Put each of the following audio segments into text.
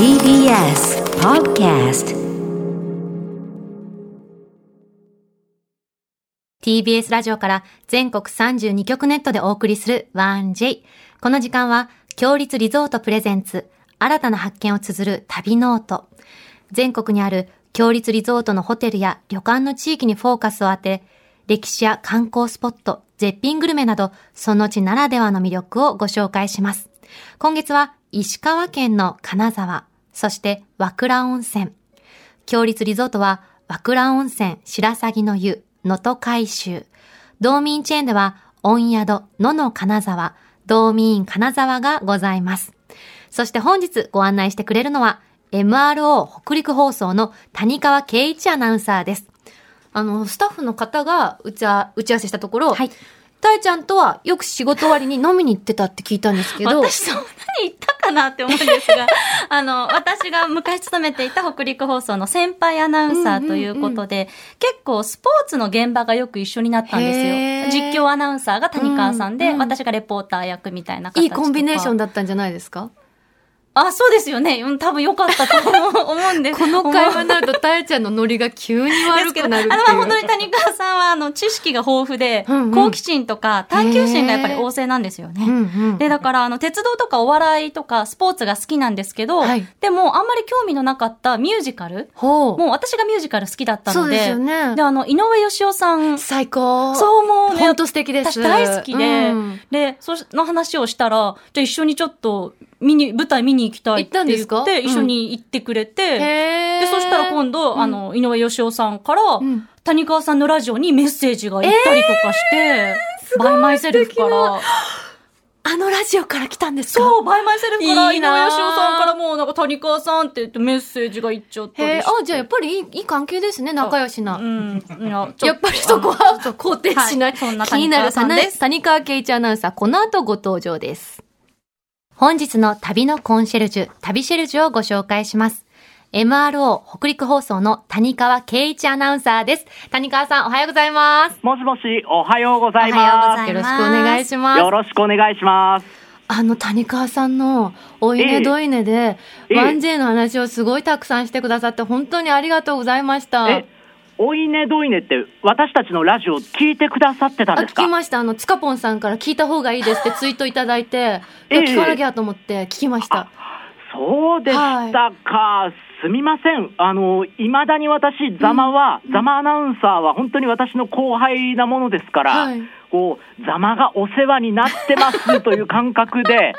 TBS Podcast TBS ラジオから全国32局ネットでお送りする 1J。この時間は、共立リゾートプレゼンツ、新たな発見を綴る旅ノート。全国にある共立リゾートのホテルや旅館の地域にフォーカスを当て、歴史や観光スポット、絶品グルメなど、その地ならではの魅力をご紹介します。今月は、石川県の金沢、そして和倉温泉。強立リゾートは、和倉温泉白鷺の湯、能登海舟。道民チェーンでは、温宿、野の金沢、道民金沢がございます。そして本日ご案内してくれるのは、MRO 北陸放送の谷川圭一アナウンサーです。あの、スタッフの方が打ちあ打ち合わせしたところ、はいたいちゃんとはよく仕事終わりに飲みに行ってたって聞いたんですけど、私そんなに言ったかなって思うんですが、あの、私が昔勤めていた北陸放送の先輩アナウンサーということで、結構スポーツの現場がよく一緒になったんですよ。実況アナウンサーが谷川さんで、うんうん私がレポーター役みたいな形いいコンビネーションだ。だったんじゃないですか？あ、そうですよね。うん、多分良かったと思うんです。この会話になると、たいちゃんのノリが急に悪くなるっていう。あの、まあ本当に谷川さんは、あの、知識が豊富で、うんうん好奇心とか探求心がやっぱり旺盛なんですよね。うんうんで、だから、あの、鉄道とかお笑いとかスポーツが好きなんですけど、はいでも、あんまり興味のなかったミュージカル。もう私がミュージカル好きだったので、そうですよねで、あの、井上芳雄さん、最高。そう思うね本当素敵です。私大好きで、うんで、その話をしたら、じゃあ一緒にちょっと、見に、舞台見に行きたいって言って、一緒に行ってくれて、へー。で、そしたら今度、あの、井上芳雄さんから、ん。谷川さんのラジオにメッセージが行ったりとかして、by myself から、あのラジオから来たんですか？そう、 by myself から、井上いいなー。芳雄さんからもう、なんか谷川さんって言ってメッセージが行っちゃったりして。あ、じゃあやっぱりいいいい関係ですね、仲良しな。うん。いや、やっぱりそこは肯定しない。はい。そんな気になるです谷川圭一アナウンサー、この後ご登場です。本日の旅のコンシェルジュ、旅シェルジュをご紹介します。MRO 北陸放送の谷川圭一アナウンサーです。谷川さん、おはようございます。もしもし、おはようございおはようごまざいよろしくお願いしますす。。よろしくお願いします。あの谷川さんのおいええねどいねで、ええ 1J の話をすごいたくさんしてくださって本当にありがとうございました。え、おいねどいねって、私たちのラジオ聞いてくださってたんですか？きました。あの、つかぽんさんから聞いた方がいいですって ツイートいただいて、ええ聞かなきゃと思って聞きました。そうでしたか。すみません。あの、いまだに私、ざまは、ざまアナウンサーは本当に私の後輩なものですから、はいこう、ざまがお世話になってますという感覚で、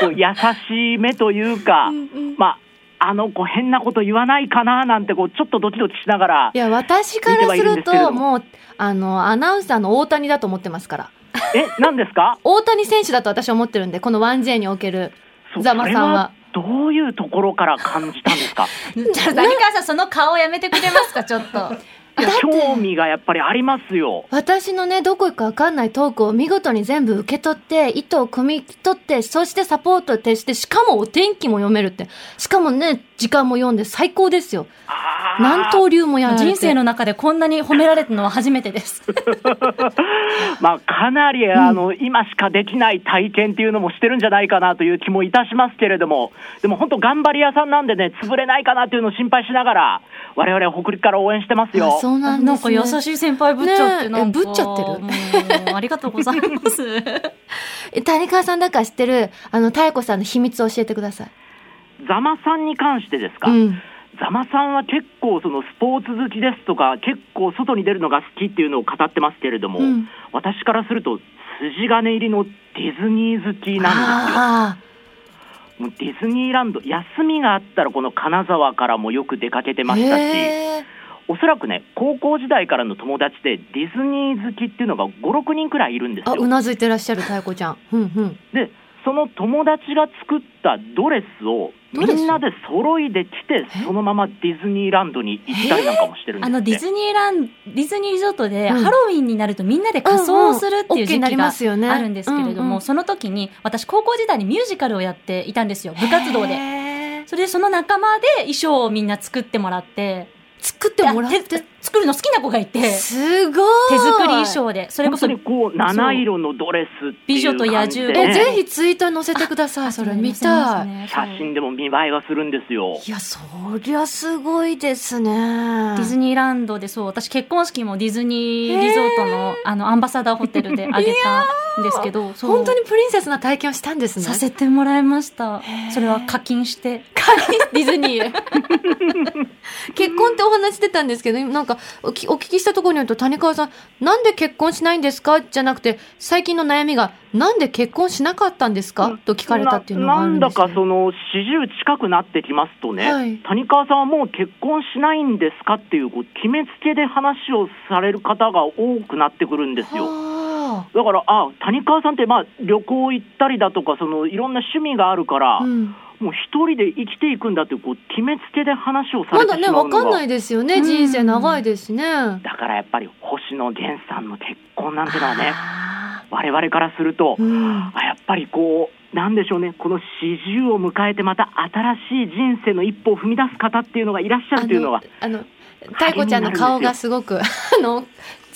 こう、優しい目というか、まあ、あの子変なこと言わないかななんてこうちょっとドキドキしながらいや、私からす見てはいるんでると、ももう、あの、アナウンサーの大谷だと思ってますから。え何ですか？大谷選手だと私は思ってるんで、この 1J におけるそうザマさんは。どういうところから感じたんですか？ちょっと谷川さん、その顔やめてくれますか、ちょっと。いや興味がやっぱりありますよ。私のね、どこ行くかわかんないトークを見事に全部受け取って、意図を汲み取って、そしてサポートを徹して、しかもお天気も読めるって。しかもね、時間も読んで最高ですよ。何刀流もや人生の中でこんなに褒められたのは初めてです。まあかなりあの、今しかできない体験っていうのもしてるんじゃないかなという気もいたしますけれども。でも本当頑張り屋さんなんでね潰れないかなっていうのを心配しながら我々は北陸から応援してますよ。あそうなんです、ね。なんか優しい先輩ぶっちゃって、なんか。ぶっちゃってる？ありがとうございます。え谷川さんだから知ってる、あの、妙子さんの秘密を教えてください。ざまさんに関してですか、うん。ざまさんは結構そのスポーツ好きですとか結構外に出るのが好きっていうのを語ってますけれども、うん私からすると筋金入りのディズニー好きなんですよ。あもうディズニーランド休みがあったらこの金沢からもよく出かけてあ。ましたしおそらくね高校時代からの友達でディズニー好きっていうのが56人くらいいるんですあ、ようなずいてらっしゃる妙子ちゃん。うんうん。でその友達が作ったドレスをみんなで揃いで着てそのままディズニーランドに行ったりなんかもしてるんですって。あのディズニーランド、ディズニーリゾートでうん。ハロウィンになるとみんなで仮装をするっていう時期がますよね。あるんですけれども、その時に私高校時代にミュージカルをやっていたんですよ、部活動で。それでその仲間で衣装をみんな作ってもらって、作ってもらって。作るの好きな子がいて、すごい手作り衣装で、それこそこう、七色のドレス美女と野獣え、ね、ぜひツイートに載せてください。それ見たい。い写真でも見栄えがするんですよ。いや、そりゃすごいですね。デディズニーランドでそう、私結婚式もディズニーリゾートのあのアンバサダーホテルで あげたんですけど、本当にプリンセスな体験をしたんですね。させてもらいました。それは課金して。ディズニーへ。結婚ってお話してたんですけど、なんかお聞きしたところによると谷川さん、なんで結婚しないんですか？じゃなくて、最近の悩みが、なんで結婚しなかったんですか？と聞かれたっていうのがあるんですななんだかその40近くなってきますとね、はい谷川さんはもう結婚しないんですかっていうこう決めつけで話をされる方が多くなってくるんですよ。はだから、あ谷川さんって、まあ、旅行行ったりだとか、そのいろんな趣味があるから、あ。うん。もう一人で生きていくんだっていうこう決めつけで話をさまだね、れてしまうのが、わかんないですよね。うん人生長いですしね。だからやっぱり星野源さんの結婚なんてのはね、あ我々からすると、ーうん。あやっぱりこう、なんでしょうね、この40を迎えて、また新しい人生の一歩を踏み出す方っていうのがいらっしゃるというのは、あの 太子ちゃんの顔がすごく、あの、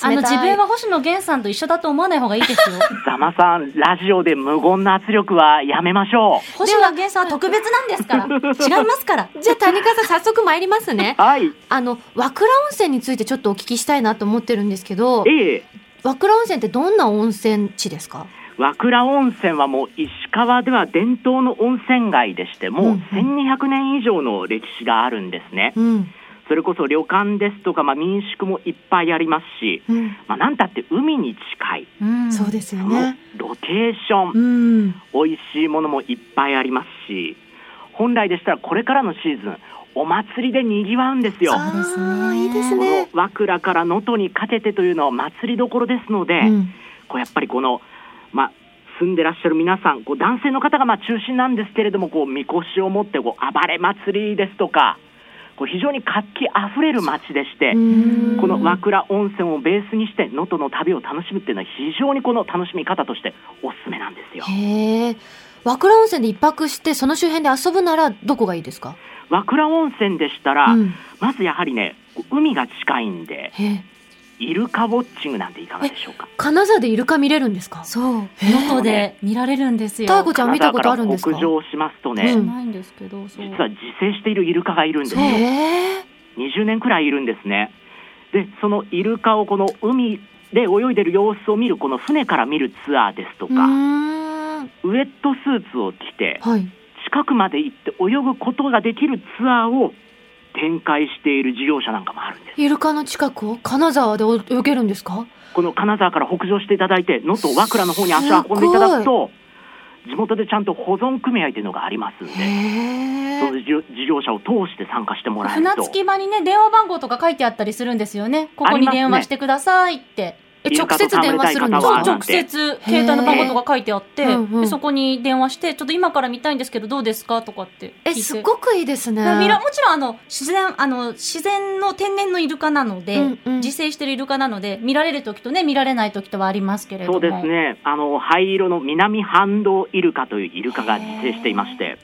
あの冷たい自分は星野源さんと一緒だと思わない方がいいですよ。ざまさん、ラジオで無言の圧力はやめましょ星野源さんは特別なんですから。違いますから。じゃあ谷川さん早速参りますねう。。はい、あの、和倉温泉についてちょっとお聞きしたいなと思ってるんですけど、ええ和倉温泉ってどんな温泉地ですか？和倉温泉はもう石川では伝統の温泉街でして、もううん1200年以上の歴史があるんですね。うん。それこそ旅館ですとか、まあ、民宿もいっぱいありますし、うん。まあ、なんたって海に近い、うんそうですよね。ロケーション、うん。美味しいものもいっぱいありますし、本来でしたらこれからのシーズン、お祭りでにぎわうんですよ。いいですこね。の和倉から能登にかけてというのは祭りどころですので、うん。こうやっぱりこの、まあ、住んでらっしゃる皆さん、こう男性の方がまあ中心なんですけれども、こうみこしを持ってこう暴れ祭りですとか、こう非常に活気あふれる街でして、うんこの和倉温泉をベースにして能登の旅を楽しむっていうのは非常にこの楽しみ方としておすすめなんですよ。和倉温泉で一泊して、その周辺で遊ぶならどこがいいですか？和倉温泉でしたら、うん。まずやはりね、海が近いんで。イルカウォッチングなんていかがでしょうか？金沢でイルカ見れるんですか？そう。能で見られるんですよ。太子ちゃん見たことあるんですか？北上しますとね、うんないんですけど、そう。実は自生しているイルカがいるんですよ。へえ。20年くらいいるんですね。で、そのイルカをこの海で泳いでる様子を見る、この船から見るツアーですとか、ん。ウェットスーツを着て、はい。近くまで行って泳ぐことができるツアーを展開している事業者なんかもあるんです。イルカの近くを金沢で泳げるんですか？この金沢から北上していただいて、能登和倉の方に足を運んでいただくと、地元でちゃんと保存組合というのがありますんで。その事業事業者を通して参加してもらえると。船着き場にね、電話番号とか書いてあったりするんですよね。ここに電話してくださいって。え、直接電話するんで直接、携帯の番号とか書いてあって、へーうんうん。でそこに電話して、ちょっと今から見たいんですけど、どうですかとかって聞いえ、て。すごくいいですね。もちろんあの自然あの自然の天然のイルカなので、うんうん。自生してるイルカなので見られる時とね見られない時とはありますけれども。そうですね、あの灰色の南半島イルカというイルカが自生していまして、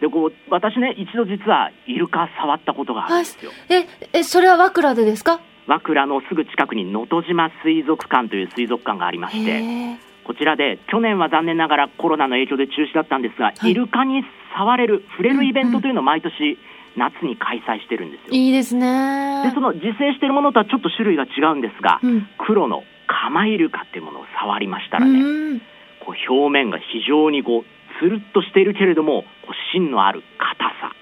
でこう私ね、一度実はイルカ触ったことがあるんですよ。え、え、それは和倉でですか？和倉のすぐ近くに能登島水族館という水族館がありまして。こちらで去年は残念ながらコロナの影響で中止だったんですが、はいイルカに触れる、触れるイベントというのを毎年夏に開催してるんですよ。いいですね。で、その自生しているものとはちょっと種類が違うんですが、うん。黒のカマイルカっていうものを触りましたうらね、ん。こう表面が非常にこうつるっとしているけれども、こう芯のある硬さ、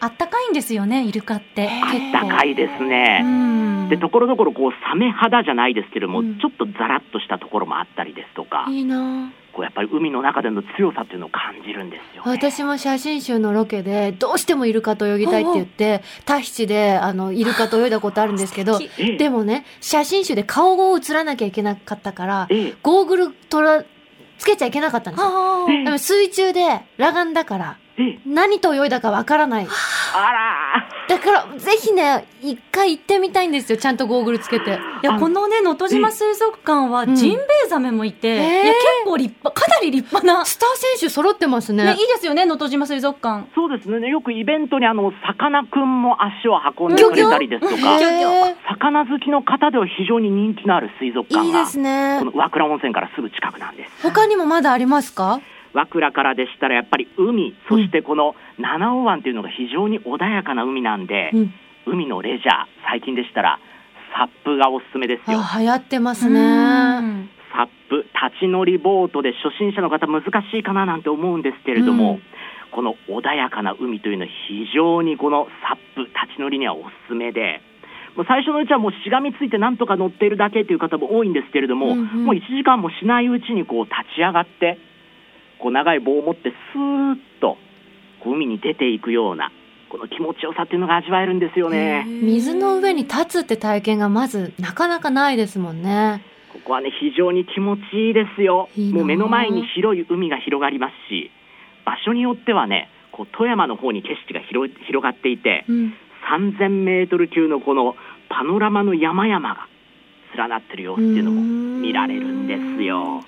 あったかいんですよねイルカって。あったかいですうね。ん。で、ところどころこうサメ肌じゃないですけれども、うん。ちょっとザラッとしたところもあったりですとか、いいな。こうやっぱり海の中での強さっていうのを感じるんですよ、ね。私も写真集のロケで、どうしてもイルカと泳ぎたいって言って、タヒチで、あの、イルカと泳いだことあるんですけど、でもね、写真集で顔を映らなきゃいけなかったから、ええ。ゴーグル取ら、つけちゃいけなかったんですよ。でも水中で裸眼だから、ええ何と泳いだかわからない。あらだから、ぜひね、一回行ってみたいんですよ。ちゃんとゴーグルつけて。いや、このね、能登島水族館はうんジンベエザメもいて、へーいや、結構立派、かなり立派な、スター選手揃ってますね。ね、いいですよね、能登島水族館。そうですね、よくイベントにあのさかなクンも足を運んでくれたりですとか、へ魚好きの方では非常に人気のある水族館が、ーいいですねこ。の和倉温泉からすぐ近くなんです。他にもまだありますか？和倉からでしたらやっぱり海、そしてこの七尾湾というのが非常に穏やかな海なんで、うん。海のレジャー、最近でしたら、サップがおすすめですよ。あ、流行ってますうね。んサップ、立ち乗りボートで初心者の方難しいかななんて思うんですけれども、うんこの穏やかな海というのは非常にこのサップ、立ち乗りにはおすすめで、もう最初のうちはもうしがみついてなんとか乗っているだけという方も多いんですけれども、うんうんもう1時間もしないうちにこう立ち上がって、こう長い棒を持ってスーッとこう海に出ていくような、この気持ちよさっていうのが味わえるんですよね。水の上に立つって体験がまずなかなかないですもんね。ここはね、非常に気持ちいいですよ。もう目の前に広い海が広がりますし、場所によってはね、こう富山の方に景色が広がっていて、うん。3000メートル級のこのパノラマの山々が連なってる様子っていうのも見られるんですよ。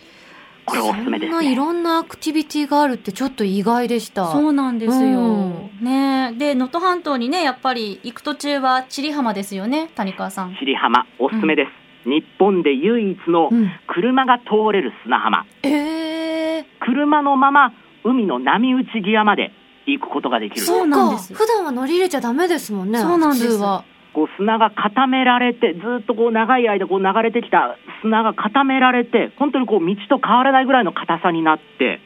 これおすすめですね。そんないろんなアクティビティがあるってちょっと意外でした。そうなんですよ。うんねで、能登半島にね、やっぱり行く途中は千里浜ですよね、谷川さん。尻浜、おすすめです。日本で唯一のうん。車が通れる砂浜。ええ車のまま海の波打ち際まで行くことができるんですそうなんです普段は乗り入れちゃダメですもんね。そうなんです普通は。こう砂が固められて、ずっとこう長い間こう流れてきた砂が固められて、本当にこう道と変わらないぐらいの硬さになって、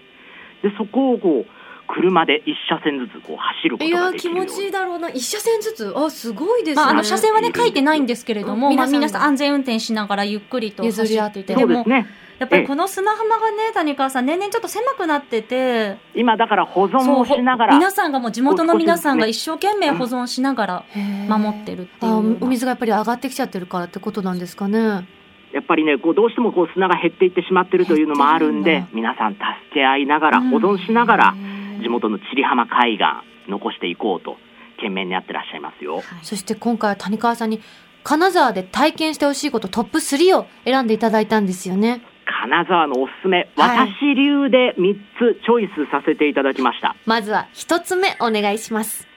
でそこをこう車で一車線ずつこう走るこいとがや気持できるようにちいいだろうな。一車線ずつ？あ、すごいですね。まあ、あの、車線はね、書いてないんですけれども、うんまあ、皆さん安全運転しながらゆっくりと走譲り合ってってもそうです、ね。やっぱりこの砂浜がね、谷川さん、年々ちょっと狭くなってて、今だから保存をしながら、皆さんがもう地元の皆さんが一生懸命保存しながら守ってるっていう。お水がやっぱり上がってきちゃってるからってことなんですかね。やっぱりね、こうどうしてもこう砂が減っていってしまってるというのもあるんでん。だ、皆さん助け合いながら、うん。保存しながら、地元の千里浜海岸、残していこうと、懸命にやってらっしゃいますよ。そして今回は谷川さんに金沢で体験してほしいことトップ3を選んでいただいたんですよね。金沢のおすすめ、はい私流で3つチョイスさせていただきました。まずは一つ目お願いします。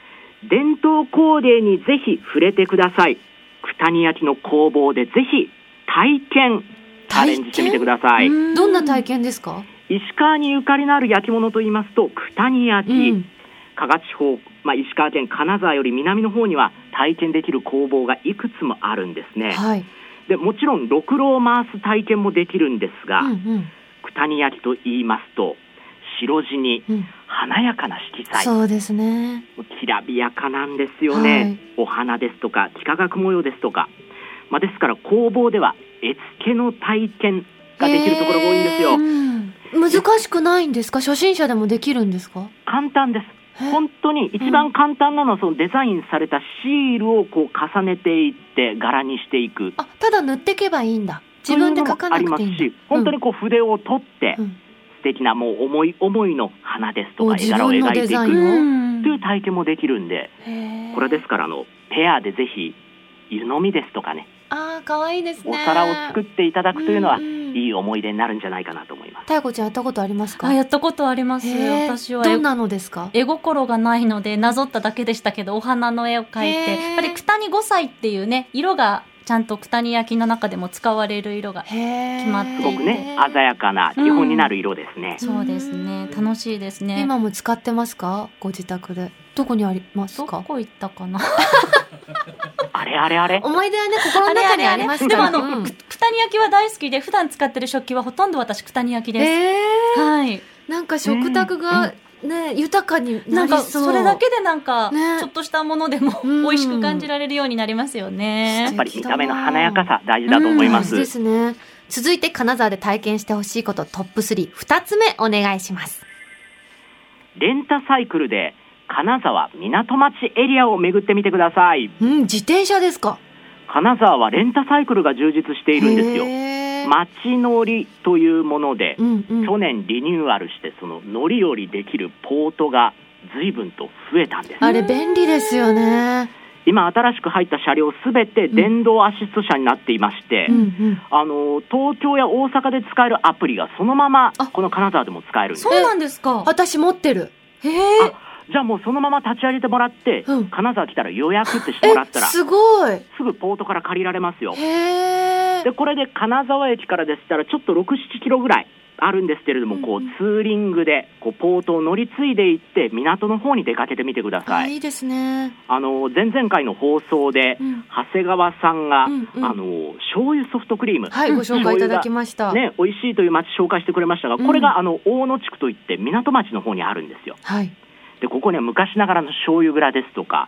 伝統工芸にぜひ触れてください。九谷焼の工房でぜひ体験、チャレンジしてみてください。うんどんな体験ですか？石川にゆかりのある焼き物といいますと、九谷焼、うん加賀地方、まあ、石川県金沢より南の方には体験できる工房がいくつもあるんですね。はい。でもちろん、ろくろを回す体験もできるんですが、うんうん。九谷焼と言いますと、白地にうん。華やかな色彩。そうですね。きらびやかなんですよね、はい。お花ですとか幾何学模様ですとか、まあ、ですから工房では絵付けの体験ができるところが多いんですよ、へうん。難しくないんですか？初心者でもできるんですか？簡単です。へ本当に一番簡単なのはそのデザインされたシールをこう重ねていって柄にしていく。あ、ただ塗っていけばいいんだ。自分で書かなくていいありますし本当にこう筆を取ってうん。素敵なもう思い思いの花ですとおか絵柄を描いていくという体験もできるんでこれですからあのペアでぜひ湯飲みですとかねあー、かわいいですね。お皿を作っていただくというのはんん。いい思い出になるんじゃないかなと思います。太子ちゃんやったことありますか？あ、やったことあります。私はどんなのですか？絵心がないのでなぞっただけでしたけどお花の絵を描いて。やっぱり九谷五歳っていうね色がちゃんと九谷焼の中でも使われる色が決まっていて。すごくね、鮮やかな基本になる色ですね。そうですね。楽しいですね。今も使ってますか？ご自宅で。どこにありますどかこ行ったかな？あれあれあれ。思い出はね、心の中にあります。でもあの、うんく九谷焼は大好きで普段使ってる食器はほとんど私九谷焼です、えはい。ー、なんか食卓がね、豊かになんりそう。それだけでなんか、ね。ちょっとしたものでもうん。美味しく感じられるようになりますよね。やっぱり見た目の華やかさ大事だと思います。ですね。続いて金沢で体験してほしいことトップ3、二つ目お願いします。レンタサイクルで金沢港町エリアを巡ってみてください。うん、自転車ですか金沢はレンタサイクルが充実しているんですよ。街乗りというもので、うんうん。去年リニューアルしてその乗り降りできるポートが随分と増えたんです。あれ便利ですよね。今新しく入った車両すべて電動アシスト車になっていまして、うんうん。あの東京や大阪で使えるアプリがそのままあこの金沢でも使えるんですそうなんですか。私持ってる。へえ。じゃあもうそのまま立ち上げてもらって、うん金沢来たら予約ってしてもらったらすすごい。ぐポートから借りられますよで。これで金沢駅からでしたらちょっと67キロぐらいあるんですけれども、こうツーリングでこうポートを乗り継いでいって港の方に出かけてみてくださいあいいですね。あの前々回の放送で、うん長谷川さんが、うんうんあの醤油ソフトクリーム、はい、ご紹介いただきました。ね、美味しいという町紹介してくれましたが、これが、あの大野地区といって港町の方にあるんですよ。はい。でここね昔ながらの醤油蔵ですとか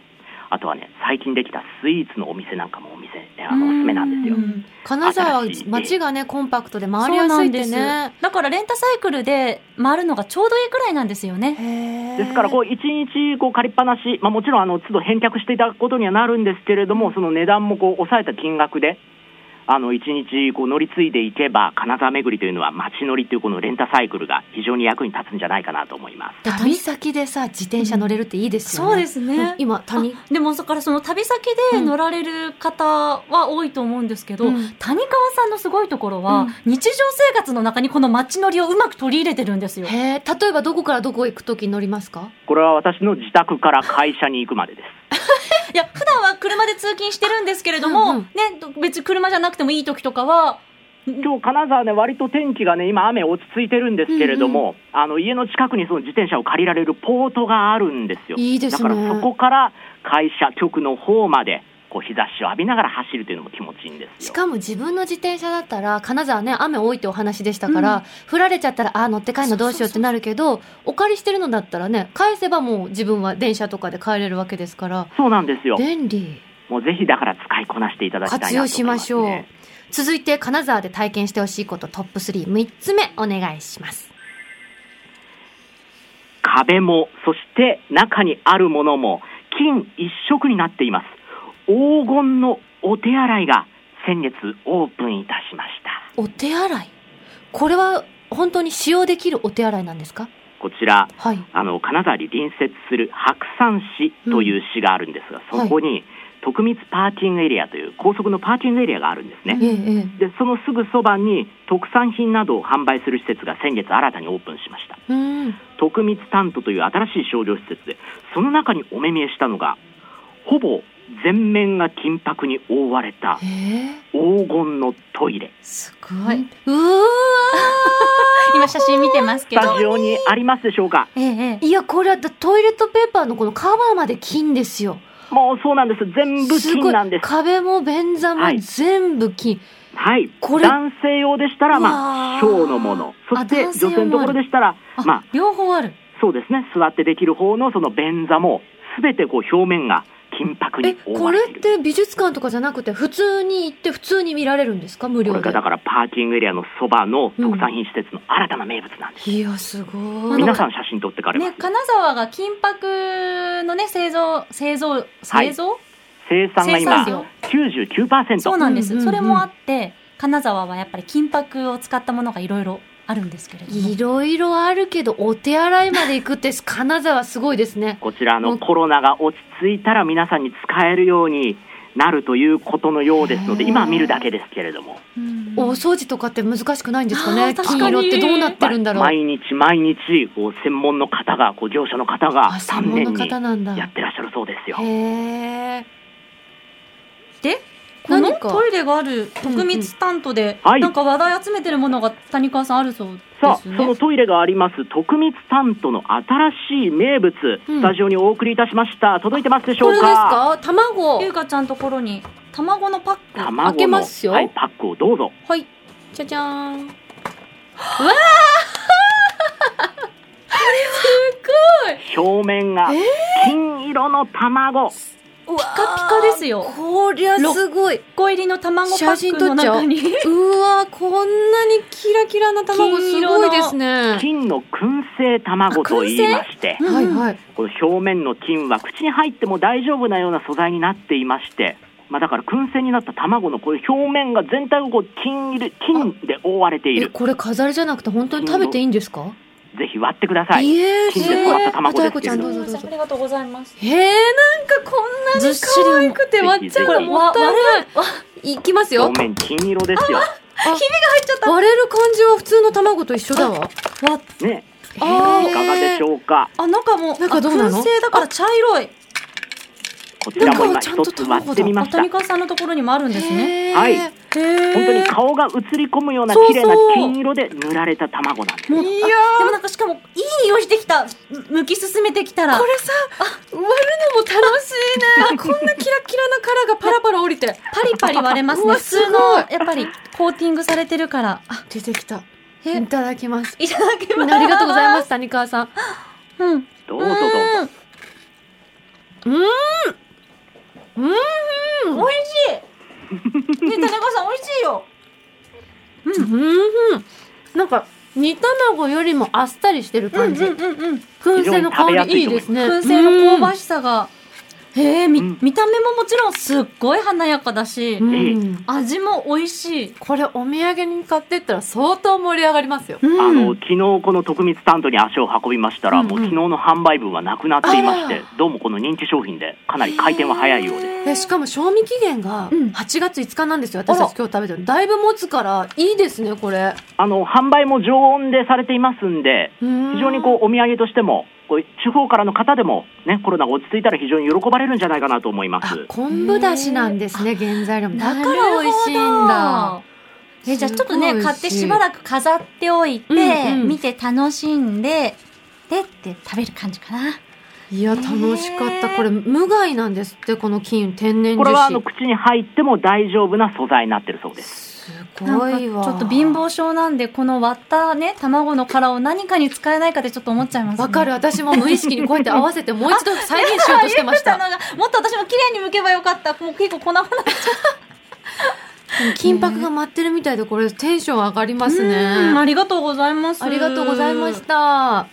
あとはね最近できたスイーツのお店なんかもお店あのおすすめなんですよう。ん金沢街がねコンパクトで回りやすいってそうなんね。だからレンタサイクルで回るのがちょうどいいくらいなんですよね。ですからこう一日こう借りっぱなし、まあ、もちろんあの都度返却していただくことにはなるんですけれども、その値段もこう抑えた金額で、あの一日こう乗り継いでいけば、金沢巡りというのは街乗りというこのレンタサイクルが非常に役に立つんじゃないかなと思います。で旅先でさ自転車乗れるっていいですよね。そうですねうん今谷あでもだからその旅先で乗られる方は多いと思うんですけど、うん谷川さんのすごいところは、うん日常生活の中にこの街乗りをうまく取り入れてるんですよ。へえ例えばどこからどこ行くとき乗りますか？これは私の自宅から会社に行くまでです。いや普段は車で通勤してるんですけれども、うんうん。ね別に車じゃなくてもいい時とかは今日金沢ね、割と天気がね、今、雨落ち着いてるんですけれども、あの家の近くにその自転車を借りられるポートがあるんですよ。いいですね。だからそこから会社、局の方までこう日差しを浴びながら走るというのも気持ちいいんですよ。しかも自分の自転車だったら金沢ね雨多いってお話でしたから、降られちゃったらあー乗って帰るのどうしようってなるけどお借りしてるのだったらね返せばもう自分は電車とかで帰れるわけですからそうなんですよ。便利もうぜひだから使いこなしていただきたいなと思います、ね。活用しましょう続いて金沢で体験してほしいことトップ33つ目お願いします壁も、そして中にあるものも金一色になっています。黄金のお手洗いが先月オープンいたしました。お手洗い？これは本当に使用できるお手洗いなんですか？こちら、はい。あの金沢に隣接する白山市という市があるんですが、うんそこに徳光パーキングエリアという高速のパーキングエリアがあるんですね。ええええ。でそのすぐそばに特産品などを販売する施設が先月新たにオープンしました。うん。徳光タントという新しい商業施設でその中にお目見えしたのがほぼ全面が金箔に覆われたええ。黄金のトイレ。すごい。うわ 今写真見てますけど。スタジオにありますでしょうか？ええいやこれはトイレットペーパーのこのカバーまで金ですよ。もうそうなんです。全部金なんです。壁も便座もはい。全部金、はい。これ男性用でしたらまあ小のもの。そして女性のところでしたらあまあ両方ある。そうですね。座ってできる方のその便座も全てこう表面が金箔えに覆こわれって美術館とかじゃなくて普通に行って普通に見られるんですか？無料で。これがだからパーキングエリアのそばの特産品施設の新たな名物なんです、いやすごい。皆さん写真撮ってかれます、ね、金沢が金箔のね、製造、製造、製造、生産が今生産99%そうなんです、うんうんうん。それもあって、金沢はやっぱり金箔を使ったものがいろいろあるんですけれども。いろいろあるけどお手洗いまで行くって金沢すごいですね。こちらのコロナが落ち着いたら皆さんに使えるようになるということのようですので今は見るだけですけれども、うん。お掃除とかって難しくないんですかね？金色ってどうなってるんだろう、毎日毎日こう専門の方がこう業者の方があ専3門の年に方なんだ。やってらっしゃるそうですよ。へえで、何か？トイレがある徳光担当で、はい。なんか話題集めてるものが谷川さんあるそうですさあ、ね。そのトイレがあります。徳光タントの新しい名物、うん。スタジオにお送りいたしました。届いてますでしょうこれですか？か卵。ゆうかちゃんところに。卵のパック。卵の開けますよ。はい、パックをどうぞ。はい。じゃじゃーん。表面が金色の卵、ピピカピカですよ。こりゃすごい。1個入りの卵パ写ックの真撮っちゃおう。中に。うわこんなにキラキラな卵すごいですね。金の。燻製卵と言いまして。うん。はいはい。この表面の金は口に入っても大丈夫なような素材になっていまして、まあ、だから燻製になった卵のこういう表面が全体がこう金入れ金で覆われている。えこれ飾りじゃなくて本当に食べていいんですか？ぜひ割ってください。いえ金で育った卵ですけれども。ありがとうございます。へえ、なんかこんなに可愛くて割っちゃうのもったいない。いきますよ。表面金色ですよ。割れる感じは普通の卵と一緒だわ。わ、ね。あーいかがでしょうか。あ、中も、中どうなの？あ燻製だから茶色い。こちらも今中はちゃんと一つ割ってみました。谷川さんのところにもあるんですね。はい本当に顔が映り込むようなそうそう綺麗な金色で塗られた卵なんです。もういやあでもなんかしかも、いい匂いしてきた。む向き進めてきたら。これさ、割るのも楽しいね。こんなキラキラな殻がパラパラ降りて。パリパリ割れますね。普通の、すごいやっぱり、コーティングされてるから。あ、出てきた。え？いただきます。いただきます。ありがとうございます、谷川さん。うん。どうぞどうぞ。うーん。うーん。美味しい。ね、田中さん美味しいよ。うーん。なんか、煮卵よりもあっさりしてる感じ。うんうんうん。燻製の香りいいですね。燻製の香ばししさが。へえ、み、うん見た目ももちろんすっごい華やかだし、うん。味も美味しい。これお土産に買ってったら相当盛り上がりますよ。うんあの昨日この特密担当に足を運びましたら、うんうんもう昨日の販売分はなくなっていましてどうもこの人気商品でかなり回転は早いようですえしかも賞味期限がうん8月5日なんですよ。私たち今日食べてる。だいぶ持つからいいですね、これ。あの販売も常温でされていますんで非非常にこうお土産としてもこう地方からの方でもねコロナが落ち着いたら非常に喜ばれるんじゃないかなと思いまあす、昆布だしなんですね、原材料も。だから美味しいんだ。え、じゃあちょっとね、買ってしばらく飾っておいて、うんうん見て楽しんで、でって食べる感じかな。いや、楽しかった。これ、無害なんですって、この金、天然。これはあの口に入っても大丈夫な素材になってるそうですすごいわ。ょっと貧乏症なんで、この割ったね、卵の殻を何かに使えないかでちょっと思っちゃいます、ね。わかる。私も無意識にこうやって合わせて、もう一度再現しようとしてました。もっと私も綺麗に剥けばよかった。もう結構粉々金箔が舞ってるみたいで、これテンション上がりますね。うんありがとうございます。ありがとうございまし。た。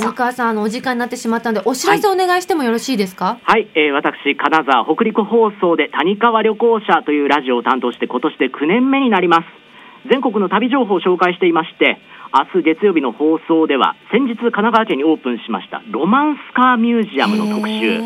谷川さん、あの、お時間になってしまったので、お知らせお願いしてもよろしいですか？はい、えー私金沢北陸放送で谷川旅行者というラジオを担当して今年で9年目になります。全国の旅情報を紹介していまして明日月曜日の放送では先日神奈川県にオープンしましたロマンスカーミュージアムの特集。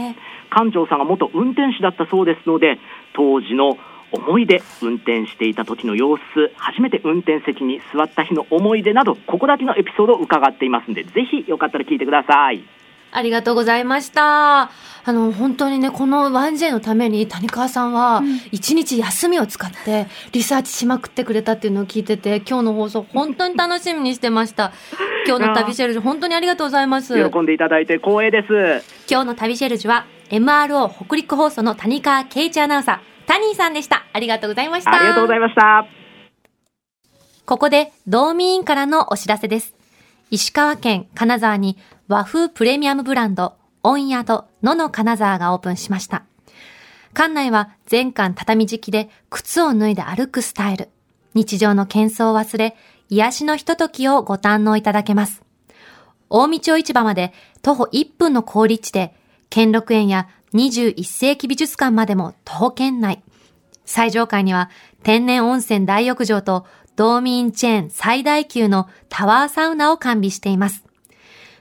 館長さんが元運転手だったそうですので当時の思い出運転していた時の様子初めて運転席に座った日の思い出などここだけのエピソードを伺っていますのでぜひよかったら聞いてくださいありがとうございました。あの、本当にね、この 1J のために谷川さんは、一日休みを使って、リサーチしまくってくれたっていうのを聞いてて、今日の放送、本当に楽しみにしてました。今日の旅シェルジュ、本当にありがとうございます。喜んでいただいて光栄です今日の旅シェルジュは、MRO 北陸放送の谷川圭一アナウンサー、タニーさんでした。ありがとうございました。ありがとうございましたここで、道民からのお知らせです。石川県金沢に和風プレミアムブランド、温宿のの金沢がオープンしました。館内は全館畳敷きで靴を脱いで歩くスタイル。日常の喧騒を忘れ、癒しのひとときをご堪能いただけます。大道町市場まで徒歩1分の好立地で、兼六園や21世紀美術館までも徒歩圏内。最上階には天然温泉大浴場と道民チェーン最大級のタワーサウナを完備しています。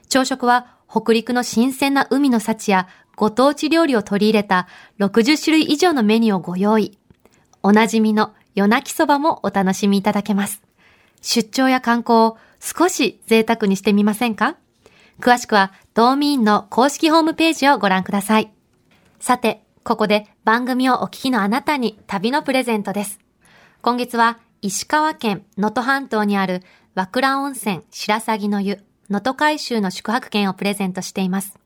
朝食は北陸の新鮮な海の幸やご当地料理を取り入れた60種類以上のメニューをご用意。おなじみの夜泣きそばもお楽しみいただけます。出張や観光を少し贅沢にしてみませんか？詳しくは道民の公式ホームページをご覧ください。さて、ここで番組をお聞きのあなたに旅のプレゼントです。今月は石川県能登半島にある和倉温泉白鷺の湯能登海舟の宿泊券をプレゼントしています。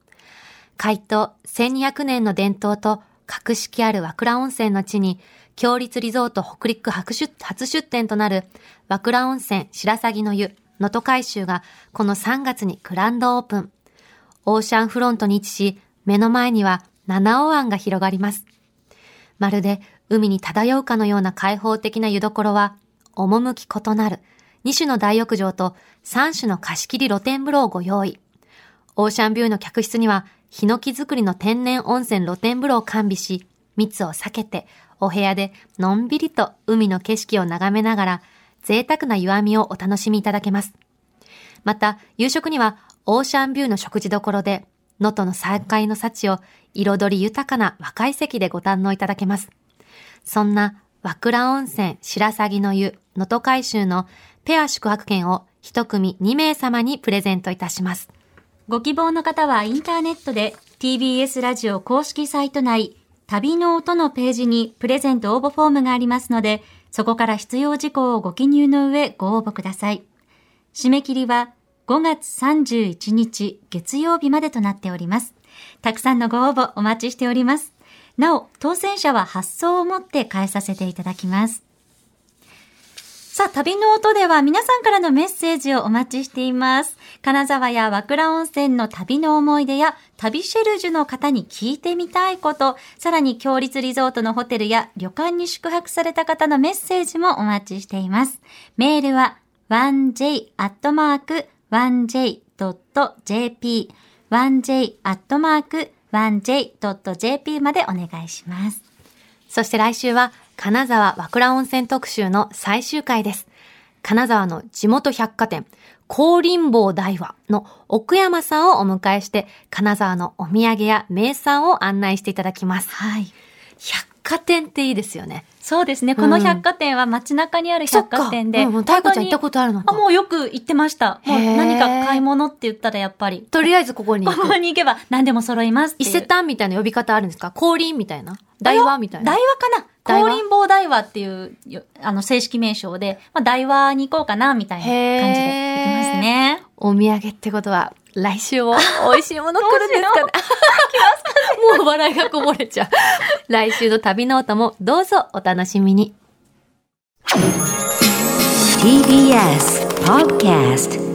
開湯1200年の伝統と格式ある和倉温泉の地に、強立リゾート北陸初出初出店となる和倉温泉白鷺の湯能登海舟がこの3月にグランドオープン。オーシャンフロントに位置し、目の前には七尾湾が広がります。まるで海に漂うかのような開放的な湯どころは、趣異なる2種の大浴場と3種の貸し切り露天風呂をご用意。オーシャンビューの客室には、ヒノキ作りの天然温泉露天風呂を完備し、密を避けて、お部屋でのんびりと海の景色を眺めながら、贅沢な湯あみをお楽しみいただけます。また、夕食にはオーシャンビューの食事処で、能登の再会の幸を彩り豊かな若い席でご堪能いただけます。そんな和倉温泉白鷺の湯能登海舟のペア宿泊券を一組2名様にプレゼントいたします。ご希望の方はインターネットで TBS ラジオ公式サイト内旅の音のページにプレゼント応募フォームがありますので、そこから必要事項をご記入の上ご応募ください。締め切りは5月31日月曜日までとなっております。たくさんのご応募お待ちしております。なお、当選者は発送をもって返させていただきます。さあ、旅の音では皆さんからのメッセージをお待ちしています。金沢や和倉温泉の旅の思い出や旅シェルジュの方に聞いてみたいこと、さらに強立リゾートのホテルや旅館に宿泊された方のメッセージもお待ちしています。メールは 1j.1j.jp 1j.1j.jp までお願いします。そして来週は金沢和倉温泉特集の最終回です。金沢の地元百貨店、高林坊大和の奥山さんをお迎えして、金沢のお土産や名産を案内していただきます。はい。百貨店っていいですよね。そうですね。この百貨店は街中にある百貨店で。うんうん太鼓ちゃん行ったことあるの？かあ、もうよく行ってました。もう何か買い物って言ったらやっぱり。とりあえずここに。ここに行けば何でも揃いますいう。伊勢丹みたいな呼び方あるんですか？降臨みたいな？大和みたいな？大和かな大和高林坊大和っていうよ、あの、正式名称で、まあ、大和に行こうかな、みたいな感じで行きますね。お土産ってことは、来週も美味しいもの来るんですかね？もう笑いがこぼれちゃう。来週の旅ノートもどうぞお楽しみに。TBS Podcast